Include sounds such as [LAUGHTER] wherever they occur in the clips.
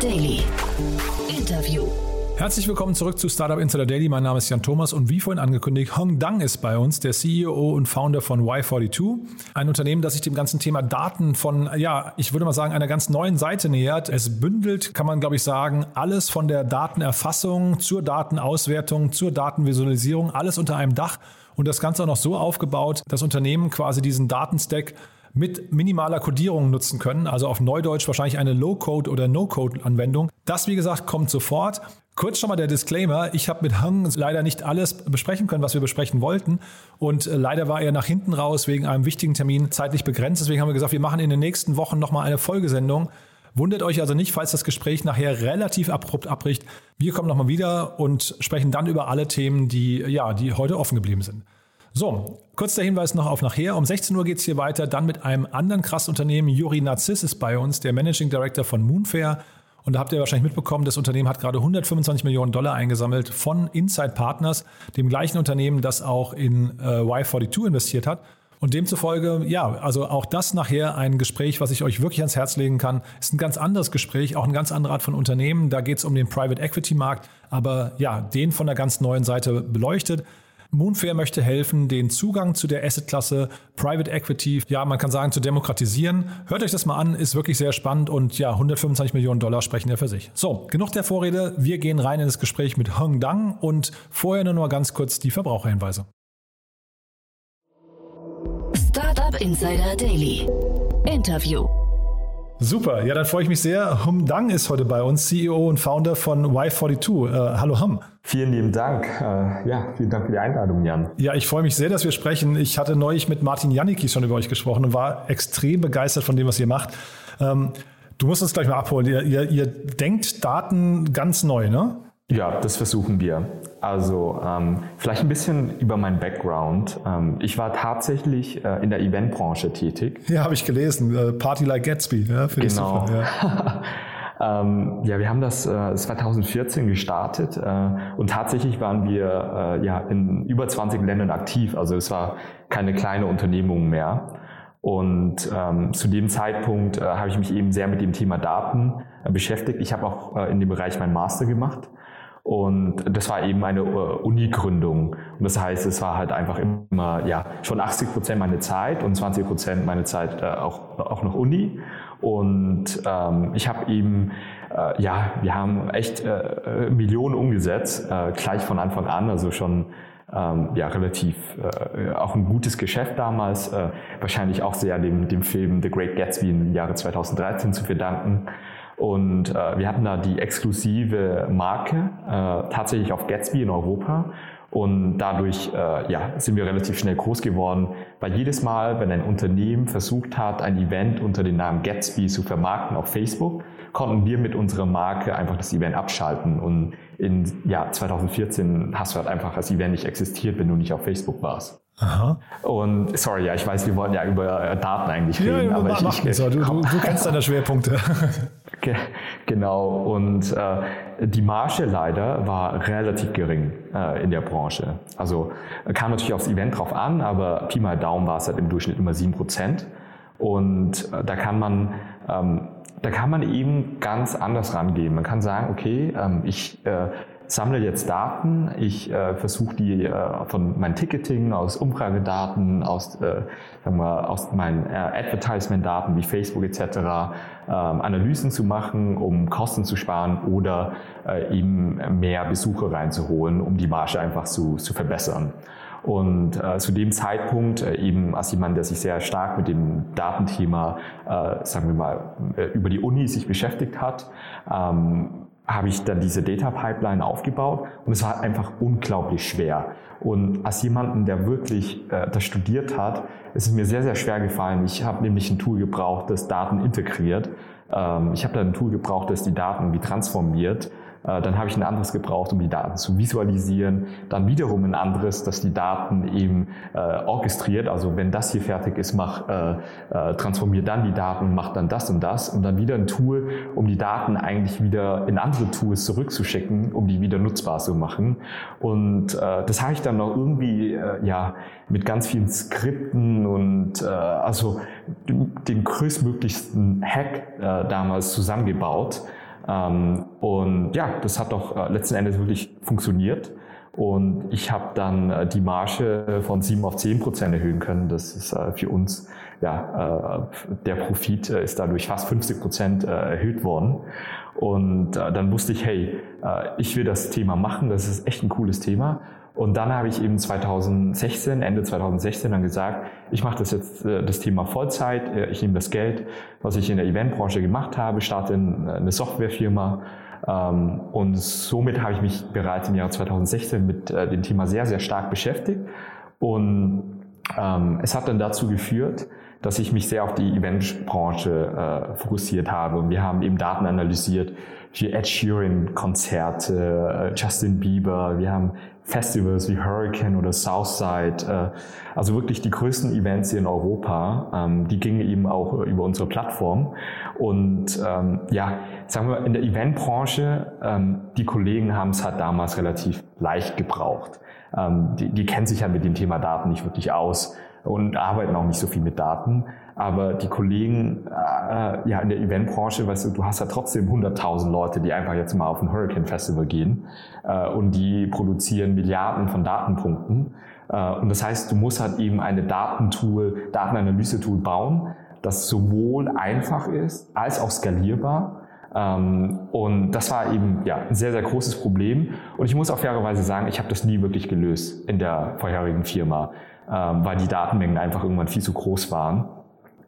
Daily. Interview. Herzlich willkommen zurück zu Startup Insider Daily. Mein Name ist Jan Thomas und wie vorhin angekündigt, Hong Dang ist bei uns, der CEO und Founder von Y42. Ein Unternehmen, das sich dem ganzen Thema Daten von, ja, ich würde mal sagen, einer ganz neuen Seite nähert. Es bündelt, kann man glaube ich sagen, alles von der Datenerfassung zur Datenauswertung, zur Datenvisualisierung, alles unter einem Dach. Und das Ganze auch noch so aufgebaut, dass Unternehmen quasi diesen Datenstack mit minimaler Codierung nutzen können, also auf Neudeutsch wahrscheinlich eine Low-Code oder No-Code-Anwendung. Das, wie gesagt, kommt sofort. Kurz schon mal der Disclaimer. Ich habe mit Hang leider nicht alles besprechen können, was wir besprechen wollten. Und äh, leider war er nach hinten raus wegen einem wichtigen Termin zeitlich begrenzt. Deswegen haben wir gesagt, wir machen in den nächsten Wochen nochmal eine Folgesendung. Wundert euch also nicht, falls das Gespräch nachher relativ abrupt abbricht. Wir kommen nochmal wieder und sprechen dann über alle Themen, die, ja, die heute offen geblieben sind. So, kurz der Hinweis noch auf nachher. Um 16 Uhr geht es hier weiter, dann mit einem anderen krass Unternehmen. Juri Narziss ist bei uns, der Managing Director von Moonfair. Und da habt ihr wahrscheinlich mitbekommen, das Unternehmen hat gerade 125 Millionen Dollar eingesammelt von Inside Partners, dem gleichen Unternehmen, das auch in äh, Y42 investiert hat. Und demzufolge, ja, also auch das nachher ein Gespräch, was ich euch wirklich ans Herz legen kann, ist ein ganz anderes Gespräch, auch eine ganz andere Art von Unternehmen. Da geht es um den Private Equity Markt, aber ja, den von der ganz neuen Seite beleuchtet. Moonfair möchte helfen, den Zugang zu der Assetklasse Private Equity, ja, man kann sagen, zu demokratisieren. Hört euch das mal an, ist wirklich sehr spannend und ja, 125 Millionen Dollar sprechen ja für sich. So, genug der Vorrede. Wir gehen rein in das Gespräch mit Hong Dang und vorher nur noch ganz kurz die Verbraucherhinweise. Startup Insider Daily. Interview. Super, ja, dann freue ich mich sehr. Hum Dang ist heute bei uns, CEO und Founder von Y42. Äh, hallo Hum. Vielen lieben Dank. Äh, ja, vielen Dank für die Einladung, Jan. Ja, ich freue mich sehr, dass wir sprechen. Ich hatte neulich mit Martin Janicki schon über euch gesprochen und war extrem begeistert von dem, was ihr macht. Ähm, du musst uns gleich mal abholen. Ihr, ihr, ihr denkt Daten ganz neu, ne? Ja, das versuchen wir. Also ähm, vielleicht ein bisschen über meinen Background. Ähm, ich war tatsächlich äh, in der Eventbranche tätig. Ja, habe ich gelesen. Äh, Party like Gatsby, ja, genau. die ja. [LAUGHS] ähm, ja, wir haben das äh, 2014 gestartet äh, und tatsächlich waren wir äh, ja in über 20 Ländern aktiv. Also es war keine kleine Unternehmung mehr. Und ähm, zu dem Zeitpunkt äh, habe ich mich eben sehr mit dem Thema Daten äh, beschäftigt. Ich habe auch äh, in dem Bereich meinen Master gemacht und das war eben eine äh, Uni-Gründung. Und das heißt, es war halt einfach immer, ja, schon 80 Prozent meine Zeit und 20 Prozent meine Zeit äh, auch, auch noch Uni. Und ähm, ich habe eben, äh, ja, wir haben echt äh, äh Millionen umgesetzt, äh, gleich von Anfang an, also schon ähm, ja, relativ äh, auch ein gutes Geschäft damals, äh, wahrscheinlich auch sehr dem, dem Film The Great Gatsby im Jahre 2013 zu verdanken. Und äh, wir hatten da die exklusive Marke äh, tatsächlich auf Gatsby in Europa. Und dadurch äh, ja, sind wir relativ schnell groß geworden, weil jedes Mal, wenn ein Unternehmen versucht hat, ein Event unter dem Namen Gatsby zu vermarkten auf Facebook, konnten wir mit unserer Marke einfach das Event abschalten. Und in ja, 2014 hast du halt einfach das Event nicht existiert, wenn du nicht auf Facebook warst. Aha. Und sorry, ja, ich weiß, wir wollten ja über äh, Daten eigentlich reden, ja, aber ich, ich, ich du, du, du kennst deine Schwerpunkte. [LAUGHS] genau. Und äh, die Marge leider war relativ gering äh, in der Branche. Also kam natürlich aufs Event drauf an, aber Pi mal Daumen war es halt im Durchschnitt immer sieben Prozent. Und äh, da kann man ähm, da kann man eben ganz anders rangehen. Man kann sagen, okay, ähm, ich äh, sammle jetzt Daten, ich äh, versuche die äh, von meinem Ticketing, aus Umfragedaten, aus, äh, sagen wir, aus meinen äh, Advertisement-Daten wie Facebook etc. Äh, Analysen zu machen, um Kosten zu sparen oder äh, eben mehr Besucher reinzuholen, um die Marge einfach zu, zu verbessern. Und äh, zu dem Zeitpunkt, äh, eben als jemand, der sich sehr stark mit dem Datenthema, äh, sagen wir mal, äh, über die Uni sich beschäftigt hat, ähm, habe ich dann diese Data Pipeline aufgebaut und es war einfach unglaublich schwer. Und als jemanden, der wirklich äh, das studiert hat, ist es mir sehr, sehr schwer gefallen. Ich habe nämlich ein Tool gebraucht, das Daten integriert. Ähm, ich habe da ein Tool gebraucht, das die Daten wie transformiert dann habe ich ein anderes gebraucht, um die Daten zu visualisieren. Dann wiederum ein anderes, das die Daten eben äh, orchestriert. Also wenn das hier fertig ist, mach, äh, äh, transformiert dann die Daten, macht dann das und das. Und dann wieder ein Tool, um die Daten eigentlich wieder in andere Tools zurückzuschicken, um die wieder nutzbar zu machen. Und äh, das habe ich dann noch irgendwie äh, ja mit ganz vielen Skripten und äh, also den größtmöglichsten Hack äh, damals zusammengebaut und ja, das hat doch äh, letzten Endes wirklich funktioniert. Und ich habe dann äh, die Marge von 7 auf 10 Prozent erhöhen können. Das ist äh, für uns, ja, der Profit ist dadurch fast 50 Prozent erhöht worden. Und dann wusste ich, hey, ich will das Thema machen, das ist echt ein cooles Thema. Und dann habe ich eben 2016, Ende 2016 dann gesagt, ich mache das jetzt äh, das Thema Vollzeit, äh, ich nehme das Geld, was ich in der Eventbranche gemacht habe, starte in eine Softwarefirma. Ähm, und somit habe ich mich bereits im Jahr 2016 mit äh, dem Thema sehr, sehr stark beschäftigt. Und ähm, es hat dann dazu geführt, dass ich mich sehr auf die Eventbranche fokussiert habe. Und wir haben eben Daten analysiert, wie Ed Sheeran Konzerte, Justin Bieber, wir haben Festivals wie Hurricane oder Southside, äh, also wirklich die größten Events hier in Europa, ähm, die gingen eben auch über unsere Plattform. Und ähm, ja, sagen wir, in der Eventbranche, ähm, die Kollegen haben es halt damals relativ leicht gebraucht. Ähm, die, die kennen sich ja mit dem Thema Daten nicht wirklich aus und arbeiten auch nicht so viel mit Daten. Aber die Kollegen äh, ja in der Eventbranche, weißt du, du hast ja trotzdem 100.000 Leute, die einfach jetzt mal auf ein Hurricane Festival gehen äh, und die produzieren Milliarden von Datenpunkten. Äh, und das heißt, du musst halt eben eine Datentool, Datenanalyse-Tool bauen, das sowohl einfach ist als auch skalierbar. Ähm, und das war eben ja, ein sehr, sehr großes Problem. Und ich muss auch fairerweise sagen, ich habe das nie wirklich gelöst in der vorherigen Firma, ähm, weil die Datenmengen einfach irgendwann viel zu groß waren.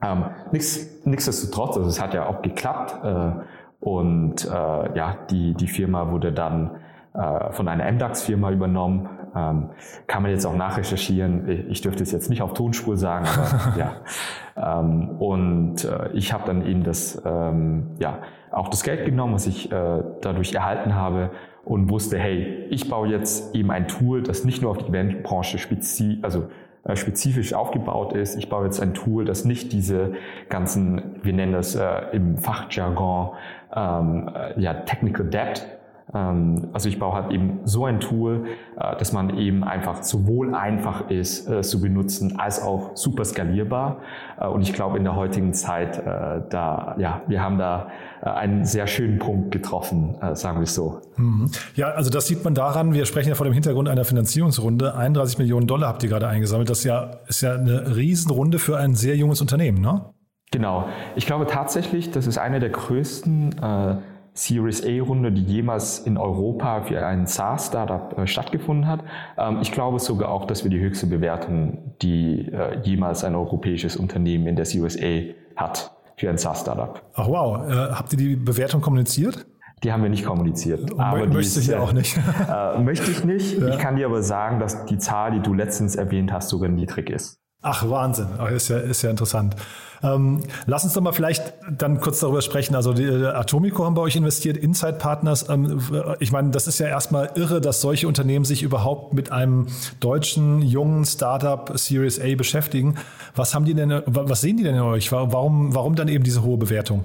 Ähm, nichts, nichtsdestotrotz, also es hat ja auch geklappt äh, und äh, ja, die, die Firma wurde dann äh, von einer MDAX-Firma übernommen. Ähm, kann man jetzt auch nachrecherchieren. Ich dürfte es jetzt nicht auf Tonspur sagen, aber [LAUGHS] ja. Ähm, und äh, ich habe dann eben das, ähm, ja, auch das Geld genommen, was ich äh, dadurch erhalten habe und wusste, hey, ich baue jetzt eben ein Tool, das nicht nur auf die Eventbranche spezifisch, also äh, spezifisch aufgebaut ist. Ich baue jetzt ein Tool, das nicht diese ganzen, wir nennen das äh, im Fachjargon, ähm, äh, ja, Technical Debt also ich baue halt eben so ein Tool, äh, dass man eben einfach sowohl einfach ist äh, zu benutzen, als auch super skalierbar. Äh, und ich glaube in der heutigen Zeit, da, ja, wir haben da einen sehr schönen Punkt getroffen, sagen wir es so. Mhm. Ja, also das sieht man daran, wir sprechen ja vor dem Hintergrund einer Finanzierungsrunde. 31 Millionen Dollar habt ihr gerade eingesammelt. Das ist ja, ist ja eine Riesenrunde für ein sehr junges Unternehmen, ne? Genau. Ich glaube tatsächlich, das ist eine der größten äh, Series A-Runde, die jemals in Europa für ein SaaS-Startup äh, stattgefunden hat. Ähm, ich glaube sogar auch, dass wir die höchste Bewertung, die äh, jemals ein europäisches Unternehmen in der Series A hat für ein SaaS-Startup. Ach wow, äh, habt ihr die Bewertung kommuniziert? Die haben wir nicht kommuniziert. aber möchte ich ja auch nicht. [LAUGHS] äh, möchte ich nicht. Ja. Ich kann dir aber sagen, dass die Zahl, die du letztens erwähnt hast, sogar niedrig ist. Ach, Wahnsinn. Oh, ist ja, ist ja interessant. Ähm, lass uns doch mal vielleicht dann kurz darüber sprechen. Also die äh, Atomico haben bei euch investiert, Inside Partners. Ähm, ich meine, das ist ja erstmal irre, dass solche Unternehmen sich überhaupt mit einem deutschen jungen Startup Series A beschäftigen. Was haben die denn, was sehen die denn in euch? Warum, warum dann eben diese hohe Bewertung?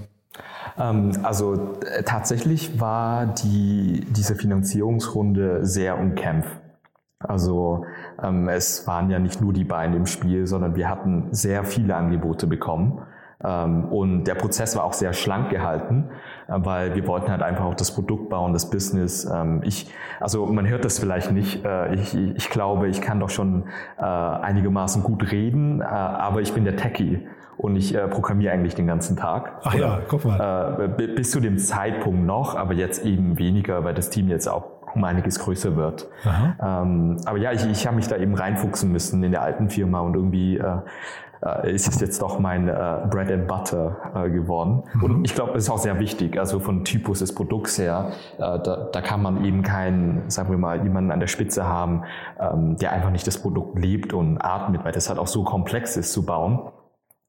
Ähm, also äh, tatsächlich war die, diese Finanzierungsrunde sehr umkämpft. Also ähm, es waren ja nicht nur die beiden im Spiel, sondern wir hatten sehr viele Angebote bekommen. Ähm, und der Prozess war auch sehr schlank gehalten, äh, weil wir wollten halt einfach auch das Produkt bauen, das Business. Ähm, ich, also man hört das vielleicht nicht. Äh, ich, ich glaube, ich kann doch schon äh, einigermaßen gut reden, äh, aber ich bin der Techie und ich äh, programmiere eigentlich den ganzen Tag. Ach Oder, ja, guck mal. Äh, bis zu dem Zeitpunkt noch, aber jetzt eben weniger, weil das Team jetzt auch um einiges größer wird. Ähm, aber ja, ich, ich habe mich da eben reinfuchsen müssen in der alten Firma und irgendwie äh, äh, ist es jetzt doch mein äh, Bread and Butter äh, geworden. Mhm. Und ich glaube, es ist auch sehr wichtig, also von Typus des Produkts her, äh, da, da kann man eben keinen, sagen wir mal, jemanden an der Spitze haben, ähm, der einfach nicht das Produkt lebt und atmet, weil das halt auch so komplex ist zu bauen.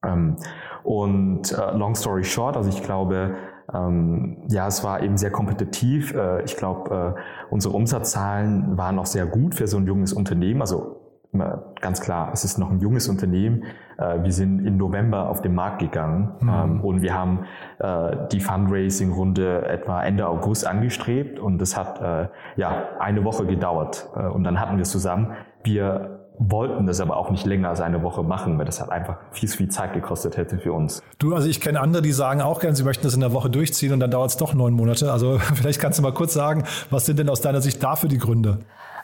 Ähm, und äh, long story short, also ich glaube, ähm, ja, es war eben sehr kompetitiv. Äh, ich glaube, äh, unsere Umsatzzahlen waren auch sehr gut für so ein junges Unternehmen. Also ganz klar, es ist noch ein junges Unternehmen. Äh, wir sind im November auf den Markt gegangen mhm. ähm, und wir haben äh, die Fundraising-Runde etwa Ende August angestrebt und das hat äh, ja eine Woche gedauert. Äh, und dann hatten wir zusammen wir wollten das aber auch nicht länger als eine Woche machen, weil das hat einfach viel zu viel Zeit gekostet hätte für uns. Du, also ich kenne andere, die sagen auch gerne, sie möchten das in der Woche durchziehen und dann dauert es doch neun Monate. Also [LAUGHS] vielleicht kannst du mal kurz sagen, was sind denn aus deiner Sicht dafür die Gründe?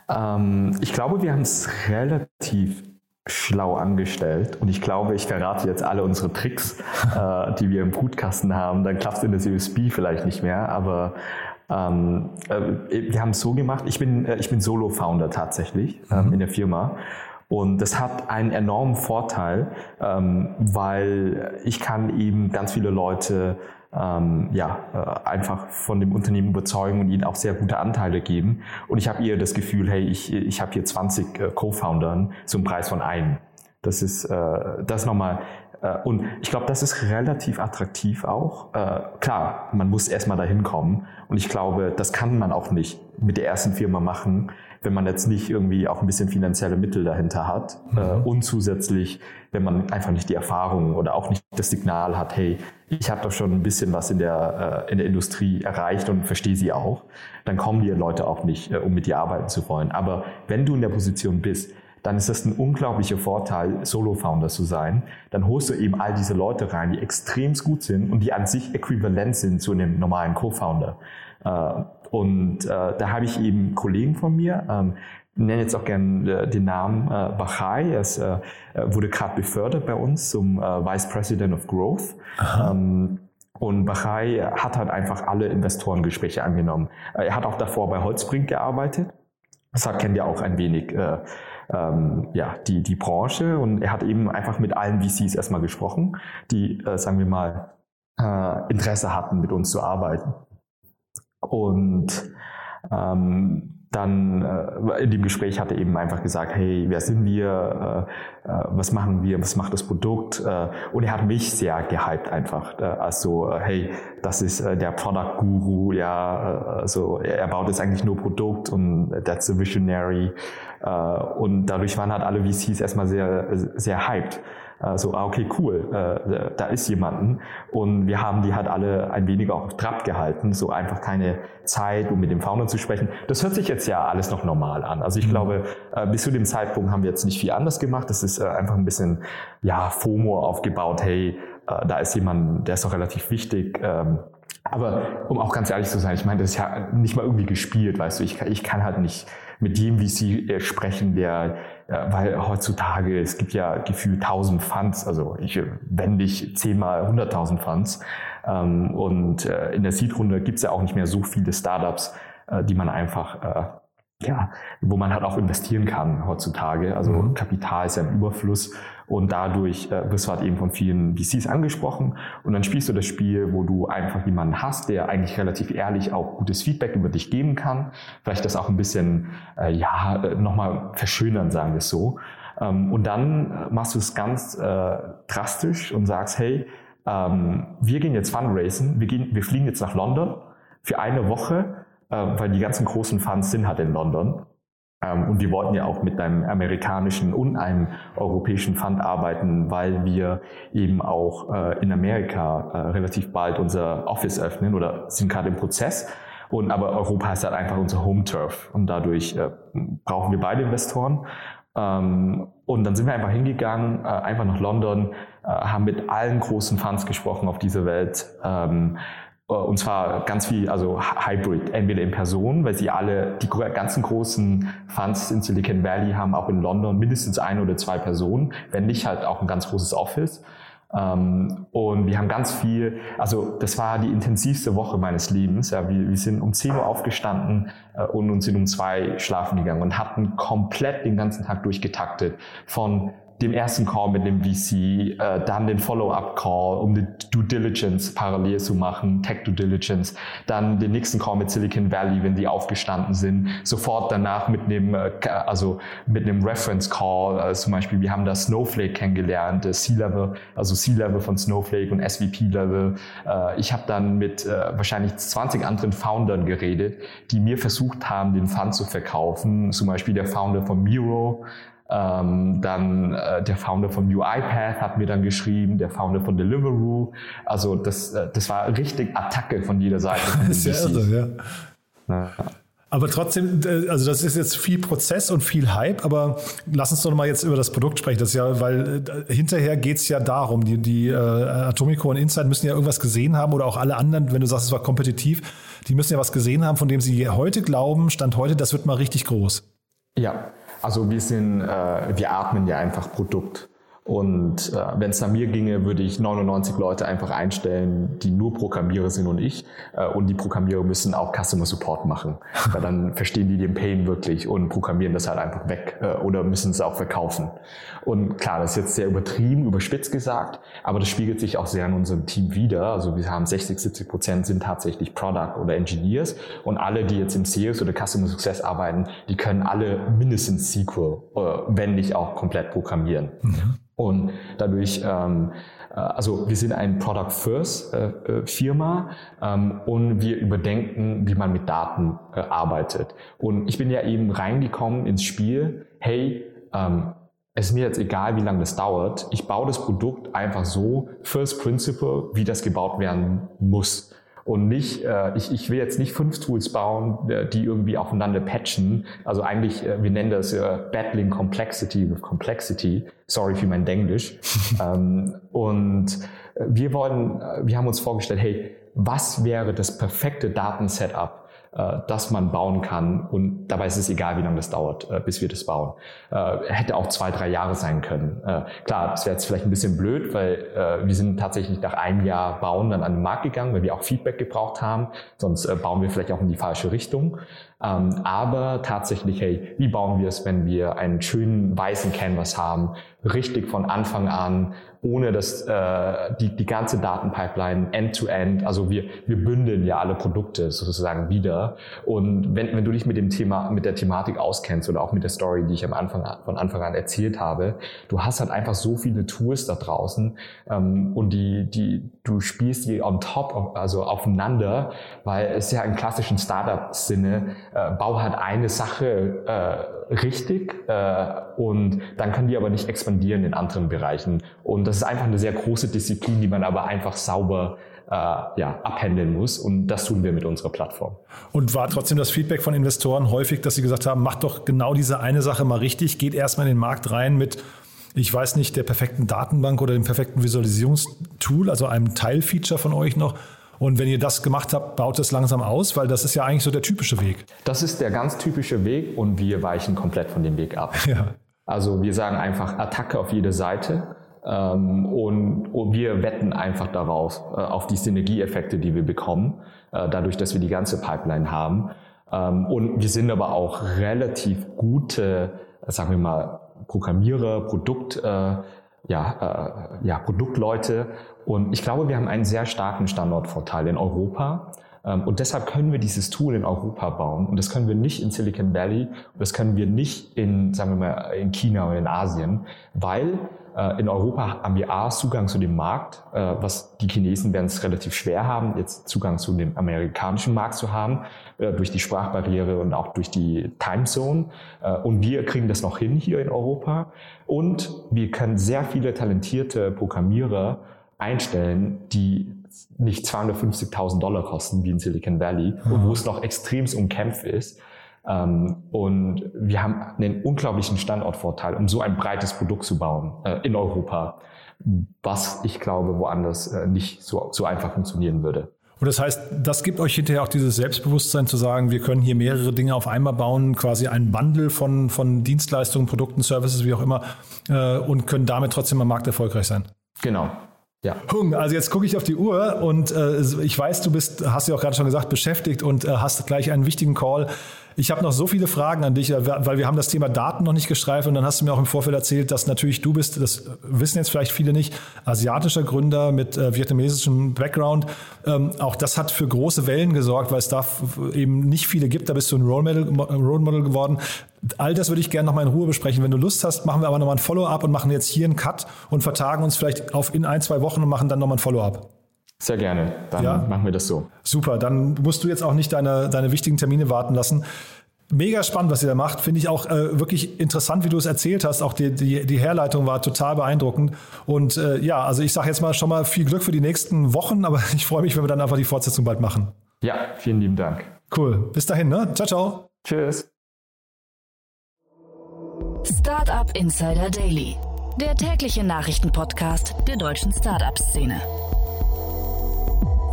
Ähm, ich glaube, wir haben es relativ schlau angestellt und ich glaube, ich verrate jetzt alle unsere Tricks, [LAUGHS] äh, die wir im Brutkasten haben. Dann klappt es in das USB vielleicht nicht mehr, aber ähm, äh, wir haben es so gemacht. Ich bin, äh, ich bin Solo-Founder tatsächlich ähm, mhm. in der Firma. Und das hat einen enormen Vorteil, ähm, weil ich kann eben ganz viele Leute ähm, ja, äh, einfach von dem Unternehmen überzeugen und ihnen auch sehr gute Anteile geben. Und ich habe eher das Gefühl, hey, ich, ich habe hier 20 äh, Co-Foundern zum Preis von einem. Das ist äh, das nochmal. Äh, und ich glaube, das ist relativ attraktiv auch. Äh, klar, man muss erstmal dahin kommen. Und ich glaube, das kann man auch nicht mit der ersten Firma machen, wenn man jetzt nicht irgendwie auch ein bisschen finanzielle Mittel dahinter hat. Mhm. Äh, und zusätzlich, wenn man einfach nicht die Erfahrung oder auch nicht das Signal hat, hey, ich habe doch schon ein bisschen was in der, in der Industrie erreicht und verstehe sie auch, dann kommen die Leute auch nicht, um mit dir arbeiten zu wollen. Aber wenn du in der Position bist, dann ist das ein unglaublicher Vorteil, Solo-Founder zu sein. Dann holst du eben all diese Leute rein, die extrem gut sind und die an sich äquivalent sind zu einem normalen Co-Founder. Äh, und äh, da habe ich eben Kollegen von mir, ähm, nenne jetzt auch gerne äh, den Namen äh, Bachai. Er ist, äh, wurde gerade befördert bei uns zum äh, Vice President of Growth. Ähm, und Bachai hat halt einfach alle Investorengespräche angenommen. Er hat auch davor bei Holzbrink gearbeitet. Deshalb kennt er auch ein wenig äh, ähm, ja, die, die Branche. Und er hat eben einfach mit allen VCs erstmal gesprochen, die, äh, sagen wir mal, äh, Interesse hatten, mit uns zu arbeiten. Und ähm, dann äh, in dem Gespräch hat er eben einfach gesagt, hey, wer sind wir, äh, äh, was machen wir, was macht das Produkt? Äh, und er hat mich sehr gehypt einfach. Äh, also, äh, hey, das ist äh, der Product Guru, ja, äh, also er baut jetzt eigentlich nur Produkt und that's a visionary. Äh, und dadurch waren halt alle VCs erstmal sehr, sehr hyped. Äh, so, ah, okay, cool, äh, da ist jemanden. Und wir haben die halt alle ein wenig auch auf Trab gehalten, so einfach keine Zeit, um mit dem Founder zu sprechen. Das hört sich jetzt ja alles noch normal an. Also ich mhm. glaube, äh, bis zu dem Zeitpunkt haben wir jetzt nicht viel anders gemacht. Das ist äh, einfach ein bisschen, ja, FOMO aufgebaut. Hey, äh, da ist jemand, der ist doch relativ wichtig. Ähm, aber um auch ganz ehrlich zu sein, ich meine, das ist ja nicht mal irgendwie gespielt, weißt du, ich, ich kann halt nicht mit dem VC äh, sprechen, der, äh, weil heutzutage, es gibt ja gefühlt 1000 Funds, also ich, wenn nicht 10 mal 100.000 Funds. Ähm, und äh, in der Seed-Runde gibt es ja auch nicht mehr so viele Startups, die man einfach ja, wo man halt auch investieren kann heutzutage. Also mhm. Kapital ist ja im Überfluss und dadurch äh, wirst du halt eben von vielen VCs angesprochen und dann spielst du das Spiel, wo du einfach jemanden hast, der eigentlich relativ ehrlich auch gutes Feedback über dich geben kann. Vielleicht das auch ein bisschen, äh, ja, äh, nochmal verschönern, sagen wir es so. Ähm, und dann machst du es ganz äh, drastisch und sagst, hey, ähm, wir gehen jetzt Fundraisen, wir, gehen, wir fliegen jetzt nach London für eine Woche weil die ganzen großen Funds sind halt in London. Ähm, und wir wollten ja auch mit einem amerikanischen und einem europäischen Fund arbeiten, weil wir eben auch äh, in Amerika äh, relativ bald unser Office öffnen oder sind gerade im Prozess. Und aber Europa ist halt einfach unser Home Turf und dadurch brauchen wir beide Investoren. Ähm, und dann sind wir einfach hingegangen, einfach nach London, haben mit allen großen Funds gesprochen auf dieser Welt, ähm, äh, und zwar ganz viel, also Hybrid, entweder in Person, weil sie alle, die ganzen großen Funds in Silicon Valley haben auch in London mindestens eine oder zwei Personen, wenn nicht halt auch ein ganz großes Office. Ähm, und wir haben ganz viel, also das war die intensivste Woche meines Lebens. Ja, wir, wir sind um 10 Uhr aufgestanden äh, und uns sind um zwei schlafen gegangen und hatten komplett den ganzen Tag durchgetaktet von dem ersten Call mit dem VC, äh, dann den Follow-up-Call, um die Due Diligence parallel zu machen, Tech Due Diligence, dann den nächsten Call mit Silicon Valley, wenn die aufgestanden sind, sofort danach mit einem, äh, also mit einem Reference Call, äh, zum Beispiel, wir haben da Snowflake kennengelernt, äh, C-Level, also C-Level von Snowflake und SVP-Level. Äh, ich habe dann mit äh, wahrscheinlich 20 anderen Foundern geredet, die mir versucht haben, den Fund zu verkaufen, zum Beispiel der Founder von Miro, ähm, dann äh, der Founder von UiPath hat mir dann geschrieben, der Founder von Deliveroo. Also das, äh, das war richtig Attacke von jeder Seite. Von [LAUGHS] das ist ja irre, ja. ja. Aber trotzdem, äh, also das ist jetzt viel Prozess und viel Hype, aber lass uns doch mal jetzt über das Produkt sprechen. Das ja, weil äh, hinterher geht es ja darum, die, die äh, Atomico und Insight müssen ja irgendwas gesehen haben oder auch alle anderen, wenn du sagst, es war kompetitiv, die müssen ja was gesehen haben, von dem sie heute glauben, Stand heute, das wird mal richtig groß. Ja, also wir sind, äh, wir atmen ja einfach Produkt. Und äh, wenn es nach mir ginge, würde ich 99 Leute einfach einstellen, die nur Programmierer sind und ich. Äh, und die Programmierer müssen auch Customer Support machen. Weil dann verstehen die den Pain wirklich und programmieren das halt einfach weg äh, oder müssen es auch verkaufen. Und klar, das ist jetzt sehr übertrieben, überspitzt gesagt, aber das spiegelt sich auch sehr in unserem Team wieder. Also wir haben 60, 70 Prozent sind tatsächlich Product oder Engineers und alle, die jetzt im Sales oder Customer Success arbeiten, die können alle mindestens SQL, äh, wenn nicht auch komplett programmieren. Mhm. Und dadurch, ähm, äh, also wir sind ein Product First äh, äh, Firma ähm, und wir überdenken, wie man mit Daten äh, arbeitet. Und ich bin ja eben reingekommen ins Spiel, hey, ähm, es ist mir jetzt egal, wie lange das dauert. Ich baue das Produkt einfach so, First Principle, wie das gebaut werden muss und nicht, äh, ich, ich will jetzt nicht fünf Tools bauen, äh, die irgendwie aufeinander patchen. Also eigentlich, äh, wir nennen das äh, Battling Complexity with Complexity. Sorry für mein Englisch. [LAUGHS] ähm, und äh, wir wollen, äh, wir haben uns vorgestellt, hey, was wäre das perfekte Datensetup? Äh, das man bauen kann. Und dabei ist es egal, wie lange das dauert, äh, bis wir das bauen. Äh, hätte auch zwei, drei Jahre sein können. Äh, klar, das wäre jetzt vielleicht ein bisschen blöd, weil äh, wir sind tatsächlich nach einem Jahr bauen dann an den Markt gegangen, weil wir auch Feedback gebraucht haben. Sonst äh, bauen wir vielleicht auch in die falsche Richtung. Ähm, aber tatsächlich, hey, wie bauen wir es, wenn wir einen schönen weißen Canvas haben, richtig von Anfang an, ohne dass äh, die, die ganze Datenpipeline end-to-end, -end, also wir, wir bündeln ja alle Produkte sozusagen wieder. Und wenn, wenn du dich mit dem Thema, mit der Thematik auskennst oder auch mit der Story, die ich am Anfang von Anfang an erzählt habe, du hast halt einfach so viele Tools da draußen ähm, und die, die, du spielst die on top, also aufeinander, weil es ja im klassischen Startup-Sinne äh, bau halt eine Sache äh, richtig äh, und dann kann die aber nicht expandieren in anderen Bereichen. Und das ist einfach eine sehr große Disziplin, die man aber einfach sauber äh, ja, abhändeln muss. Und das tun wir mit unserer Plattform. Und war trotzdem das Feedback von Investoren häufig, dass sie gesagt haben, macht doch genau diese eine Sache mal richtig, geht erstmal in den Markt rein mit ich weiß nicht, der perfekten Datenbank oder dem perfekten Visualisierungstool, also einem Teilfeature von euch noch, und wenn ihr das gemacht habt, baut es langsam aus, weil das ist ja eigentlich so der typische Weg. Das ist der ganz typische Weg und wir weichen komplett von dem Weg ab. [LAUGHS] Ja. Also wir sagen einfach Attacke auf jede Seite ähm, und, und, wir wetten einfach darauf, äh, auf die Synergieeffekte, die wir bekommen, äh, dadurch, dass wir die ganze Pipeline haben. Ähm, und wir sind aber auch relativ gute, sagen wir mal, Programmierer, Produkt, äh, ja, äh, ja, Produktleute und ich glaube, wir haben einen sehr starken Standortvorteil in Europa. Ähm, und deshalb können wir dieses Tool in Europa bauen. Und das können wir nicht in Silicon Valley und das können wir nicht in, sagen wir mal, in China oder in Asien, weil in Europa haben wir A, Zugang zu dem Markt, äh, was die Chinesen werden es relativ schwer haben, jetzt Zugang zu dem amerikanischen Markt zu haben, äh, durch die Sprachbarriere und auch durch die Timezone. Und wir kriegen das noch hin hier in Europa. Und wir können sehr viele talentierte Programmierer einstellen, die nicht 250.000 Dollar kosten wie in Silicon Valley mhm. und wo es noch extremst umkämpft ist. Ähm, und wir haben einen unglaublichen Standortvorteil, um so ein breites Produkt zu bauen äh, in Europa, was ich glaube woanders äh, nicht so, so einfach funktionieren würde. Und das heißt, das gibt euch hinterher auch dieses Selbstbewusstsein zu sagen, wir können hier mehrere Dinge auf einmal bauen, quasi ein Bundle von, von Dienstleistungen, Produkten, Services, wie auch immer, äh, und können damit trotzdem am Markt erfolgreich sein. Genau, ja. Hung, also jetzt gucke ich auf die Uhr und äh, ich weiß, du bist, hast ja auch gerade schon gesagt, beschäftigt und äh, hast gleich einen wichtigen Call. Ich habe noch so viele Fragen an dich, äh, weil wir haben das Thema Daten noch nicht gestreift und dann hast du mir auch im Vorfeld erzählt, dass natürlich du bist, das wissen jetzt vielleicht viele nicht, asiatischer Gründer mit äh, vietnamesischem Background. Ähm, auch das hat für große Wellen gesorgt, weil es da eben nicht viele gibt. Da bist du ein Role Model, Role Model geworden. All das würde ich gerne noch mal in Ruhe besprechen. Wenn du Lust hast, machen wir aber noch mal ein Follow-up und machen jetzt hier einen Cut und vertagen uns vielleicht auf in ein, zwei Wochen und machen dann noch mal ein Follow-up. Sehr gerne. Dann ja? machen wir das so. Super. Dann musst du jetzt auch nicht deine, deine wichtigen Termine warten lassen. Mega spannend, was ihr da macht. Finde ich auch äh, wirklich interessant, wie du es erzählt hast. Auch die, die, die Herleitung war total beeindruckend. Und äh, ja, also ich sage jetzt mal schon mal viel Glück für die nächsten Wochen, aber [LAUGHS] ich freue mich, wenn wir dann einfach die Fortsetzung bald machen. Ja, vielen lieben Dank. Cool. Bis dahin, ne? Ciao, ciao. Tschüss. Startup Insider Daily, der tägliche Nachrichtenpodcast der deutschen Startup-Szene.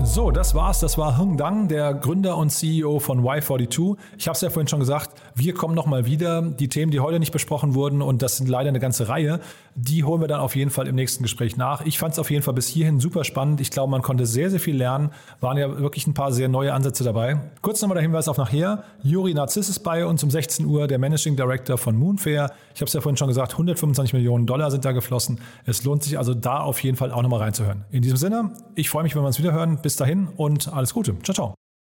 So, das war's. Das war Hung Dang, der Gründer und CEO von Y42. Ich habe es ja vorhin schon gesagt, wir kommen nochmal wieder. Die Themen, die heute nicht besprochen wurden, und das sind leider eine ganze Reihe, die holen wir dann auf jeden Fall im nächsten Gespräch nach. Ich fand es auf jeden Fall bis hierhin super spannend. Ich glaube, man konnte sehr, sehr viel lernen. Waren ja wirklich ein paar sehr neue Ansätze dabei. Kurz nochmal der Hinweis auf nachher. Juri Narziss ist bei uns um 16 Uhr, der Managing Director von Moonfair. Ich habe es ja vorhin schon gesagt, 125 Millionen Dollar sind da geflossen. Es lohnt sich also da auf jeden Fall auch nochmal reinzuhören. In diesem Sinne, ich freue mich, wenn wir uns wieder hören. Bis dahin und alles Gute. Ciao, ciao.